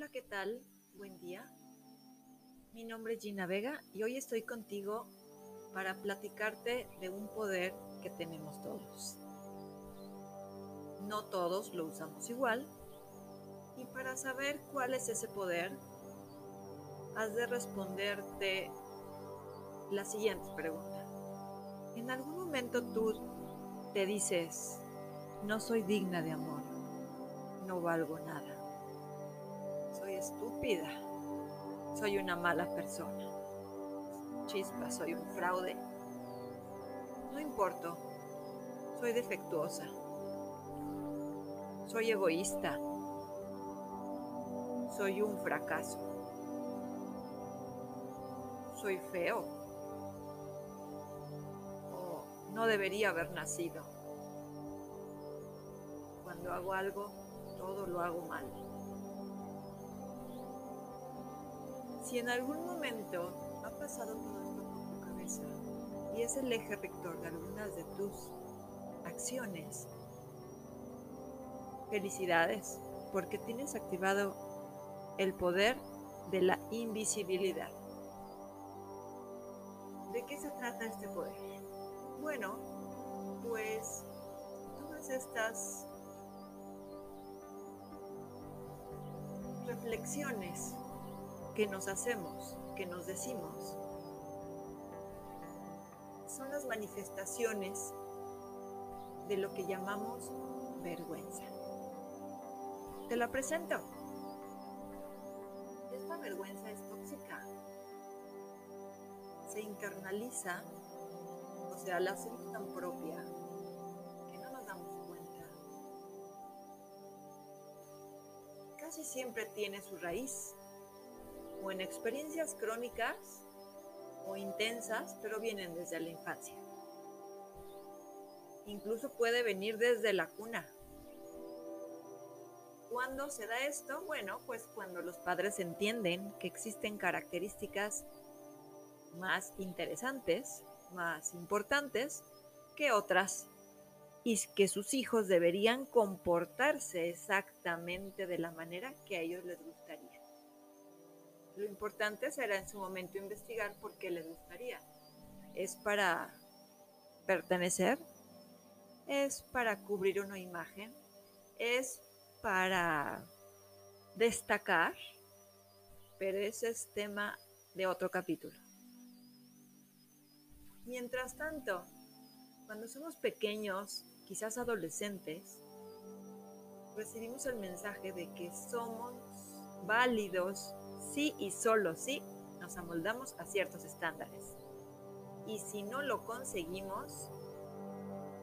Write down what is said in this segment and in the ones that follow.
Hola, ¿qué tal? Buen día. Mi nombre es Gina Vega y hoy estoy contigo para platicarte de un poder que tenemos todos. No todos lo usamos igual y para saber cuál es ese poder, has de responderte la siguiente pregunta. En algún momento tú te dices, no soy digna de amor, no valgo nada estúpida, soy una mala persona. Chispa, soy un fraude. No importo, soy defectuosa. Soy egoísta. Soy un fracaso. Soy feo. O no debería haber nacido. Cuando hago algo, todo lo hago mal. Si en algún momento ha pasado todo esto por tu cabeza y es el eje rector de algunas de tus acciones, felicidades, porque tienes activado el poder de la invisibilidad. ¿De qué se trata este poder? Bueno, pues todas estas reflexiones que nos hacemos, que nos decimos. Son las manifestaciones de lo que llamamos vergüenza. Te la presento. Esta vergüenza es tóxica. Se internaliza, o sea, la hacemos tan propia que no nos damos cuenta. Casi siempre tiene su raíz o en experiencias crónicas o intensas, pero vienen desde la infancia. Incluso puede venir desde la cuna. ¿Cuándo se da esto? Bueno, pues cuando los padres entienden que existen características más interesantes, más importantes que otras y que sus hijos deberían comportarse exactamente de la manera que a ellos les gustaría. Lo importante será en su momento investigar por qué les gustaría. ¿Es para pertenecer? ¿Es para cubrir una imagen? ¿Es para destacar? Pero ese es tema de otro capítulo. Mientras tanto, cuando somos pequeños, quizás adolescentes, recibimos el mensaje de que somos válidos sí y solo sí nos amoldamos a ciertos estándares. Y si no lo conseguimos,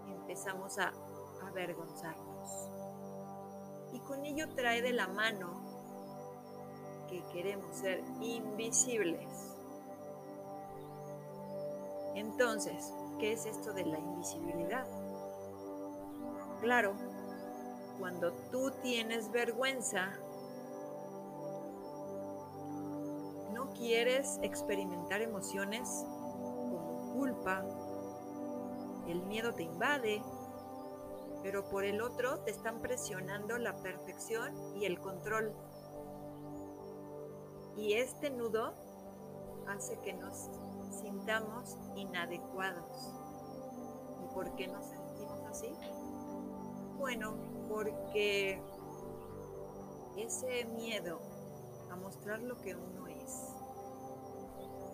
empezamos a avergonzarnos. Y con ello trae de la mano que queremos ser invisibles. Entonces, ¿qué es esto de la invisibilidad? Claro, cuando tú tienes vergüenza, quieres experimentar emociones como culpa, el miedo te invade, pero por el otro te están presionando la perfección y el control. Y este nudo hace que nos sintamos inadecuados. ¿Y por qué nos sentimos así? Bueno, porque ese miedo a mostrar lo que uno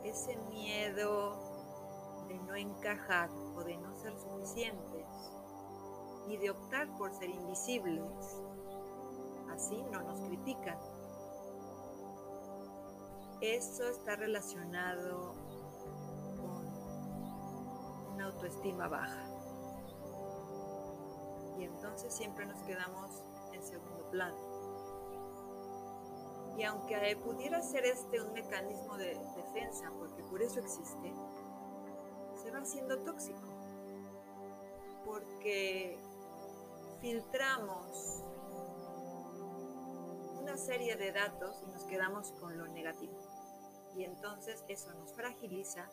ese miedo de no encajar o de no ser suficientes y de optar por ser invisibles. Así no nos critican. Eso está relacionado con una autoestima baja. Y entonces siempre nos quedamos en segundo plano. Y aunque pudiera ser este un mecanismo de defensa, porque por eso existe, se va haciendo tóxico. Porque filtramos una serie de datos y nos quedamos con lo negativo. Y entonces eso nos fragiliza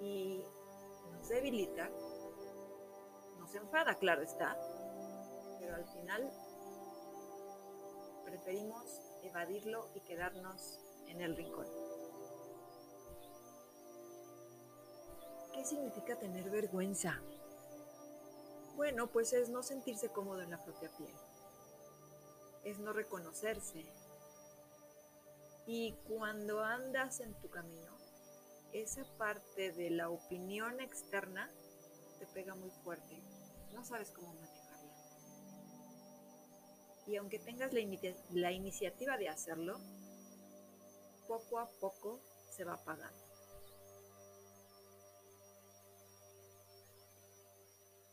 y nos debilita, nos enfada, claro está, pero al final preferimos evadirlo y quedarnos en el rincón. ¿Qué significa tener vergüenza? Bueno, pues es no sentirse cómodo en la propia piel. Es no reconocerse. Y cuando andas en tu camino, esa parte de la opinión externa te pega muy fuerte. No sabes cómo manejarla. Y aunque tengas la, iniciativa de hacerlo, poco a poco se va apagando.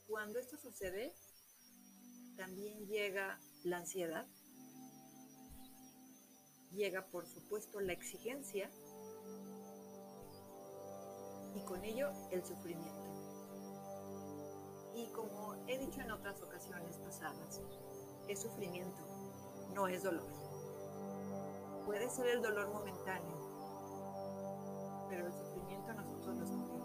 Cuando esto sucede, también llega la ansiedad, llega por supuesto la exigencia y con ello el sufrimiento. Y como he dicho en otras ocasiones pasadas, es sufrimiento, no es dolor. Puede ser el dolor momentáneo, pero el sufrimiento nosotros lo sentimos.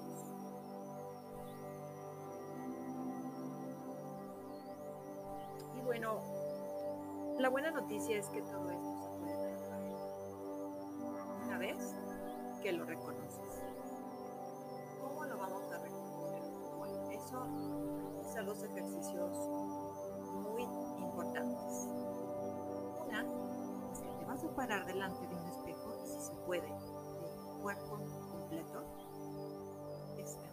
Y bueno, la buena noticia es que todo esto se puede trabajar una vez que lo reconoces. ¿Cómo lo vamos a reconocer? Bueno, eso son dos ejercicios muy Una es que te vas a parar delante de un espejo, si se puede, de cuerpo completo. Este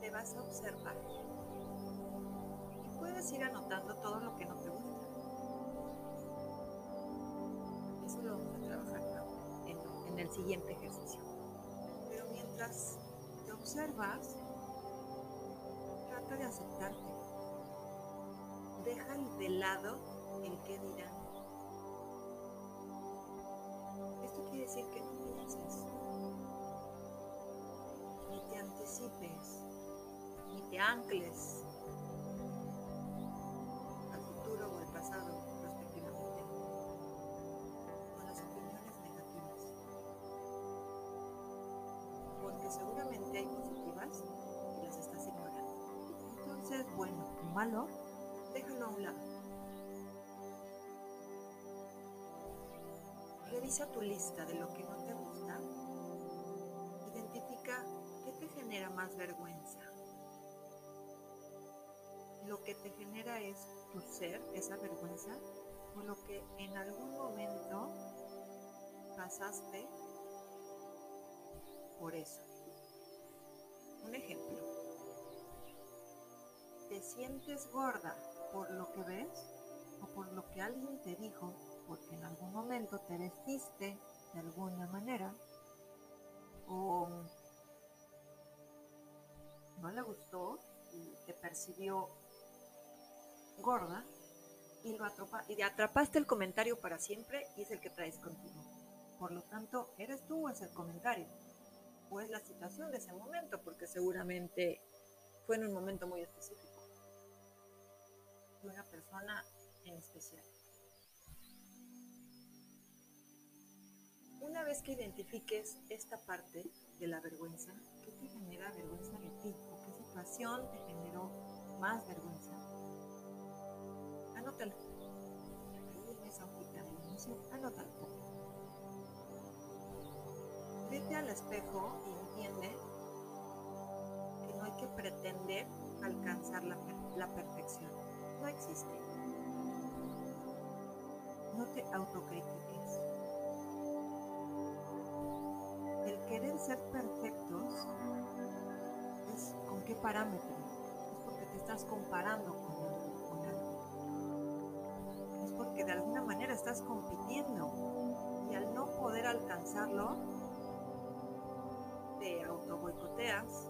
Te vas a observar y puedes ir anotando todo lo que no te gusta. Eso lo vamos a trabajar en, en el siguiente ejercicio. Pero mientras te observas, trata de aceptarte. Deja de lado el que dirán. Esto quiere decir que no pienses, ni te anticipes, ni te ancles al futuro o al pasado respectivamente con las opiniones negativas. Porque seguramente hay positivas y las estás ignorando. Entonces, bueno malo, déjalo a un lado. Revisa tu lista de lo que no te gusta. Identifica qué te genera más vergüenza. Lo que te genera es tu ser, esa vergüenza, o lo que en algún momento pasaste por eso. Un ejemplo. ¿Te sientes gorda por lo que ves o por lo que alguien te dijo porque en algún momento te vestiste de alguna manera o no le gustó y te percibió gorda y, lo y atrapaste el comentario para siempre y es el que traes contigo. Por lo tanto, eres tú o es el comentario o es la situación de ese momento porque seguramente fue en un momento muy específico de una persona en especial. Una vez que identifiques esta parte de la vergüenza, ¿qué te genera vergüenza de ti? ¿O qué situación te generó más vergüenza? Anótalo. Ahí esa hojita de inicio, anótalo. Vete al espejo y entiende que no hay que pretender alcanzar la, la perfección. No existe. No te autocritiques. El querer ser perfectos es con qué parámetro. Es porque te estás comparando con con. Es porque de alguna manera estás compitiendo y al no poder alcanzarlo, te auto boicoteas,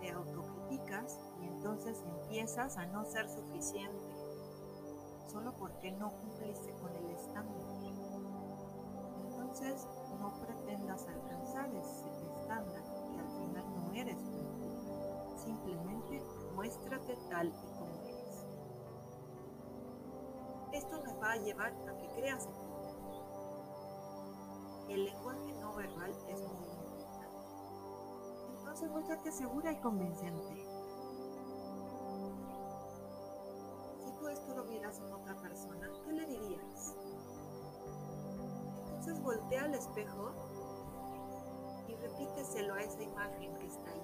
te autocriticas entonces empiezas a no ser suficiente solo porque no cumpliste con el estándar. Entonces no pretendas alcanzar ese estándar que al final no eres tú. Simplemente muéstrate tal y como eres. Esto nos va a llevar a que creas en ti. El lenguaje no verbal es muy importante. Entonces muéstrate segura y convincente. Repíteselo a esa imagen que está ahí.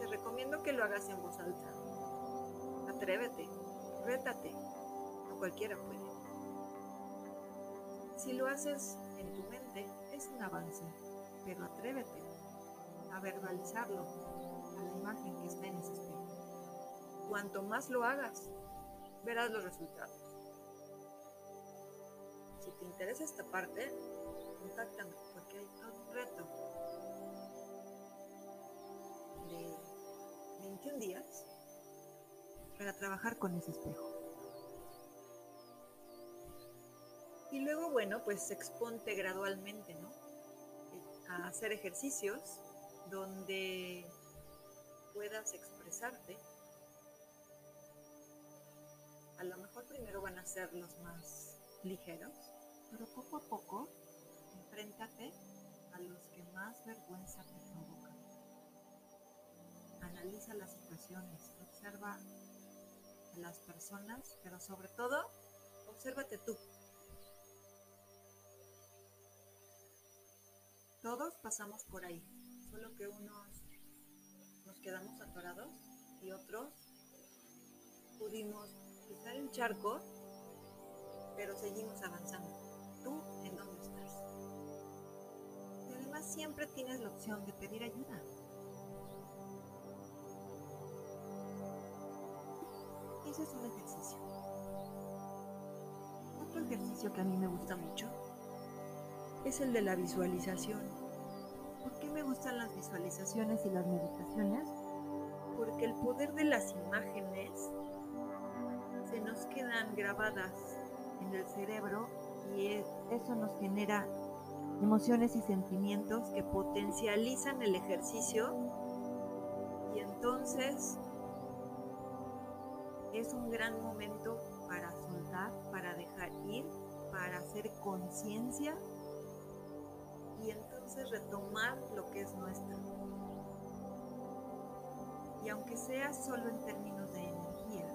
Te recomiendo que lo hagas en voz alta. Atrévete, rétate, no cualquiera puede. Si lo haces en tu mente, es un avance, pero atrévete a verbalizarlo a la imagen que está en ese espejo. Cuanto más lo hagas, verás los resultados. Si te interesa esta parte, contáctame hay un reto de 21 días para trabajar con ese espejo. Y luego, bueno, pues exponte gradualmente, ¿no? A hacer ejercicios donde puedas expresarte. A lo mejor primero van a ser los más ligeros, pero poco a poco Analiza las situaciones, observa a las personas, pero sobre todo, obsérvate tú. Todos pasamos por ahí, solo que unos nos quedamos atorados y otros pudimos cruzar el charco, pero seguimos avanzando. ¿Tú en dónde estás? Y además siempre tienes la opción de pedir ayuda. Ese es ejercicio. Otro ejercicio que a mí me gusta mucho es el de la visualización. ¿Por qué me gustan las visualizaciones y las meditaciones? Porque el poder de las imágenes se nos quedan grabadas en el cerebro y eso nos genera emociones y sentimientos que potencializan el ejercicio y entonces es un gran momento para soltar, para dejar ir, para hacer conciencia y entonces retomar lo que es nuestro. Y aunque sea solo en términos de energía,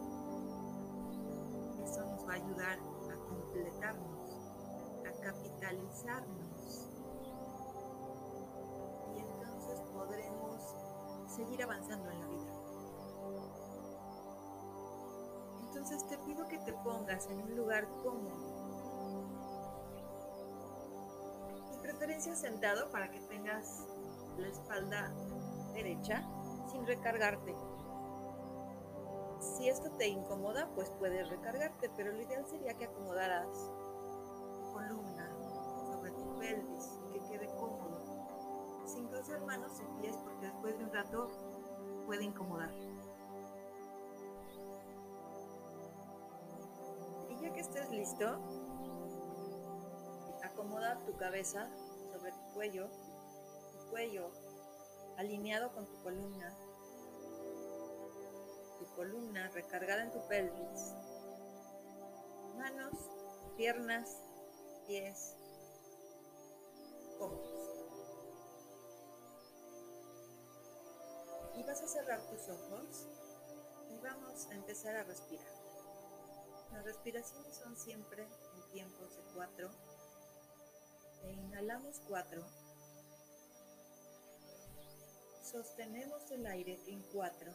eso nos va a ayudar a completarnos, a capitalizarnos. Y entonces podremos seguir avanzando en la vida. Entonces te pido que te pongas en un lugar cómodo preferencia sentado para que tengas la espalda derecha sin recargarte. Si esto te incomoda, pues puedes recargarte, pero lo ideal sería que acomodaras tu columna sobre tu pelvis y que quede cómodo, sin cruzar manos y pies, porque después de un rato puede incomodar. Listo, acomoda tu cabeza sobre tu cuello, tu cuello alineado con tu columna, tu columna recargada en tu pelvis, manos, piernas, pies, cómodos. Y vas a cerrar tus ojos y vamos a empezar a respirar. Las respiraciones son siempre en tiempos de cuatro e inhalamos 4. Sostenemos el aire en 4.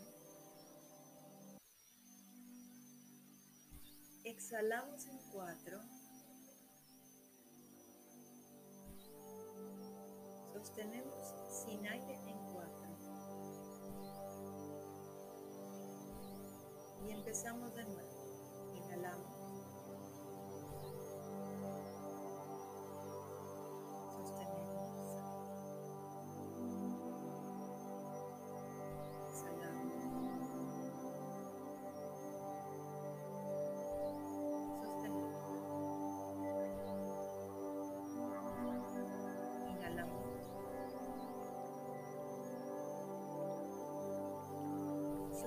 Exhalamos en 4. Sostenemos sin aire en 4. Y empezamos de nuevo.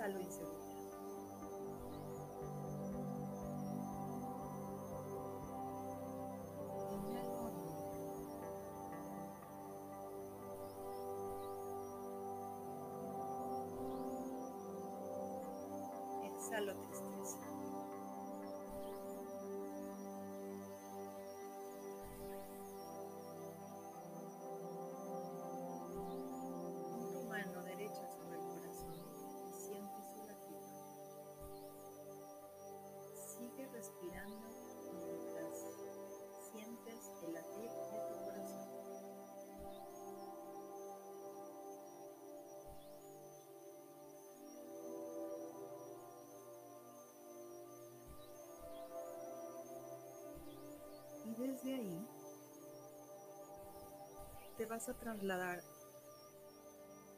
exhalo inseguridad. Exhalo tristeza. Desde ahí te vas a trasladar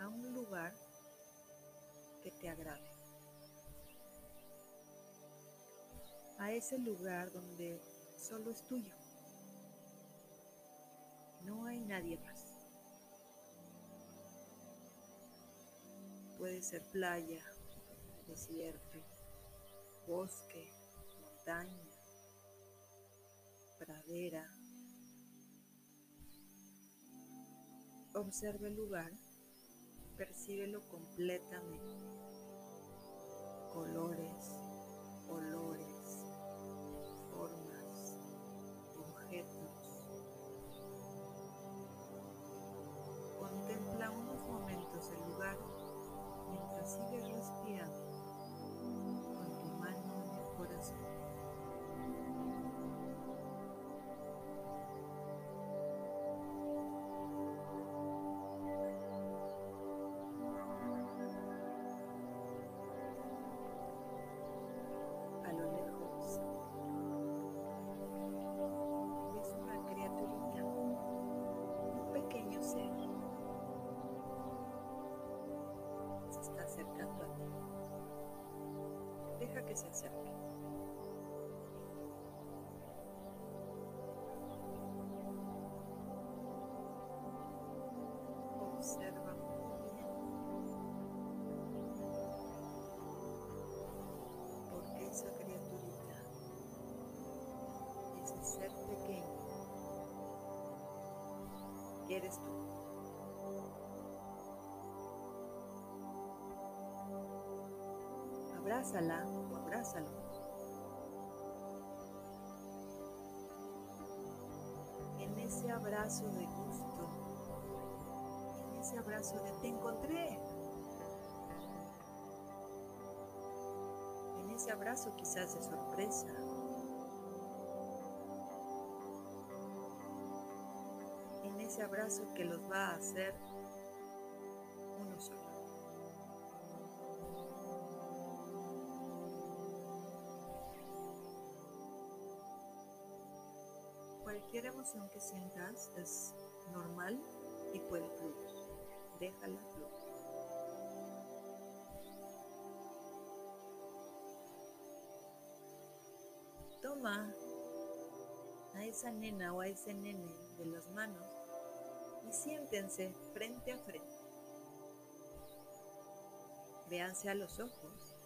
a un lugar que te agrade. A ese lugar donde solo es tuyo. No hay nadie más. Puede ser playa, desierto, bosque, montaña, pradera. Observa el lugar, percíbelo completamente. Colores, que. Observa muy bien porque esa criaturita, ese ser pequeño, eres tú. Abrázala o abrázalo. En ese abrazo de gusto, en ese abrazo de te encontré, en ese abrazo quizás de sorpresa. En ese abrazo que los va a hacer emoción que sientas es normal y puede fluir. Déjala fluir. Toma a esa nena o a ese nene de las manos y siéntense frente a frente. Véanse a los ojos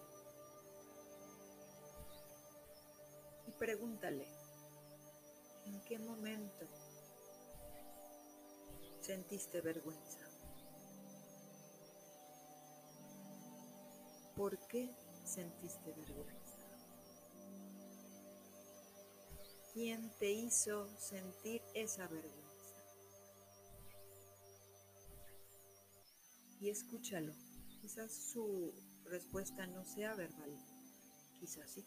y pregúntale, ¿en qué momento sentiste vergüenza? ¿Por qué sentiste vergüenza? ¿Quién te hizo sentir esa vergüenza? Y escúchalo. Quizás su respuesta no sea verbal. Quizás sí.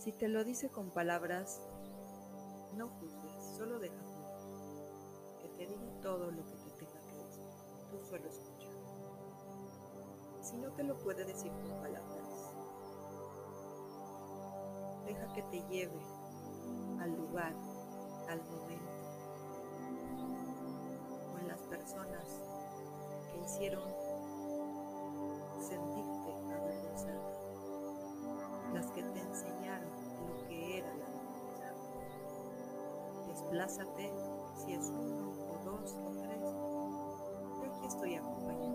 Si te lo dice con palabras, no juzgues, solo deja. Que te diga todo lo que te tenga que decir. Tú solo escucha. Si no te lo puede decir con palabras, deja que te lleve al lugar, al momento, con las personas que hicieron sentirte Desplázate si es uno o dos o tres. Yo aquí estoy acompañándote.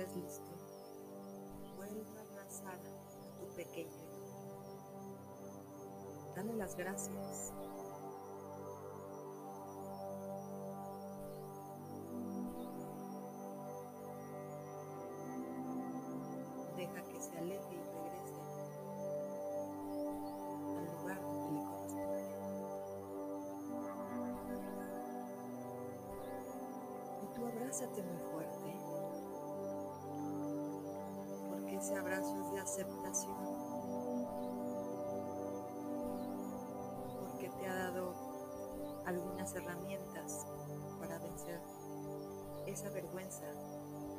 Estés listo, vuelva abrazar a tu pequeño. Dale las gracias. Deja que se aleje y regrese al lugar donde le corresponde. Y tú abrázate muy ese abrazo es de aceptación, porque te ha dado algunas herramientas para vencer esa vergüenza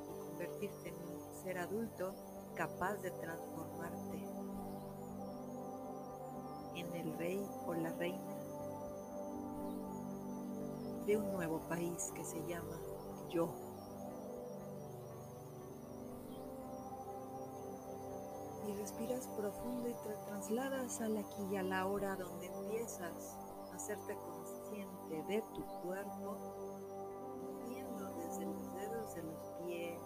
y convertirte en un ser adulto capaz de transformarte en el rey o la reina de un nuevo país que se llama yo. Y respiras profundo y te trasladas al aquí y a la hora donde empiezas a hacerte consciente de tu cuerpo, moviendo desde los dedos de los pies,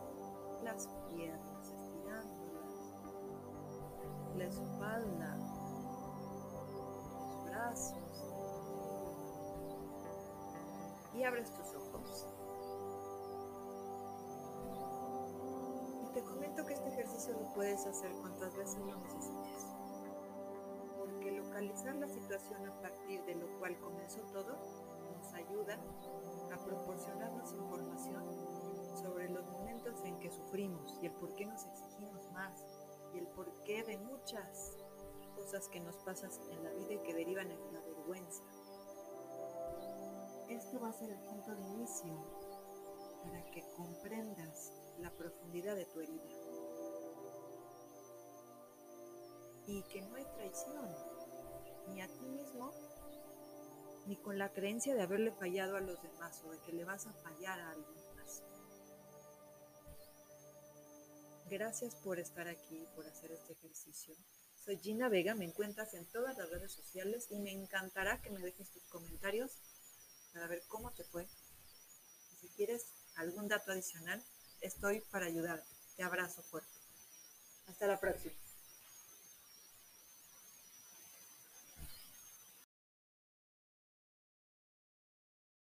las piernas, estirándolas, la espalda, los brazos, y abres tus ojos. Comento que este ejercicio lo puedes hacer cuantas veces lo necesites. Porque localizar la situación a partir de lo cual comenzó todo nos ayuda a proporcionarnos información sobre los momentos en que sufrimos y el por qué nos exigimos más y el porqué de muchas cosas que nos pasan en la vida y que derivan en la vergüenza. Esto va a ser el punto de inicio para que comprendas la profundidad de tu herida. Y que no hay traición, ni a ti mismo, ni con la creencia de haberle fallado a los demás o de que le vas a fallar a alguien más. Gracias por estar aquí por hacer este ejercicio. Soy Gina Vega, me encuentras en todas las redes sociales y me encantará que me dejes tus comentarios para ver cómo te fue. Y si quieres algún dato adicional, estoy para ayudarte. Te abrazo fuerte. Hasta la próxima.